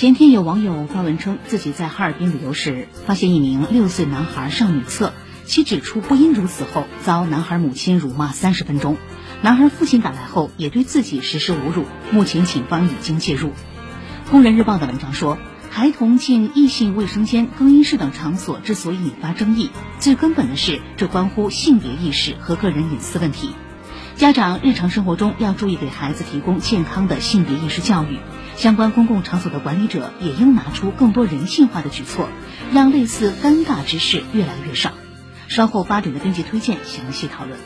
前天有网友发文称，自己在哈尔滨旅游时，发现一名六岁男孩上女厕，其指出不应如此后，遭男孩母亲辱骂三十分钟。男孩父亲赶来后，也对自己实施侮辱。目前警方已经介入。工人日报的文章说，孩童进异性卫生间、更衣室等场所之所以引发争议，最根本的是这关乎性别意识和个人隐私问题。家长日常生活中要注意给孩子提供健康的性别意识教育。相关公共场所的管理者也应拿出更多人性化的举措，让类似尴尬之事越来越少。稍后八点的编辑推荐详细讨论。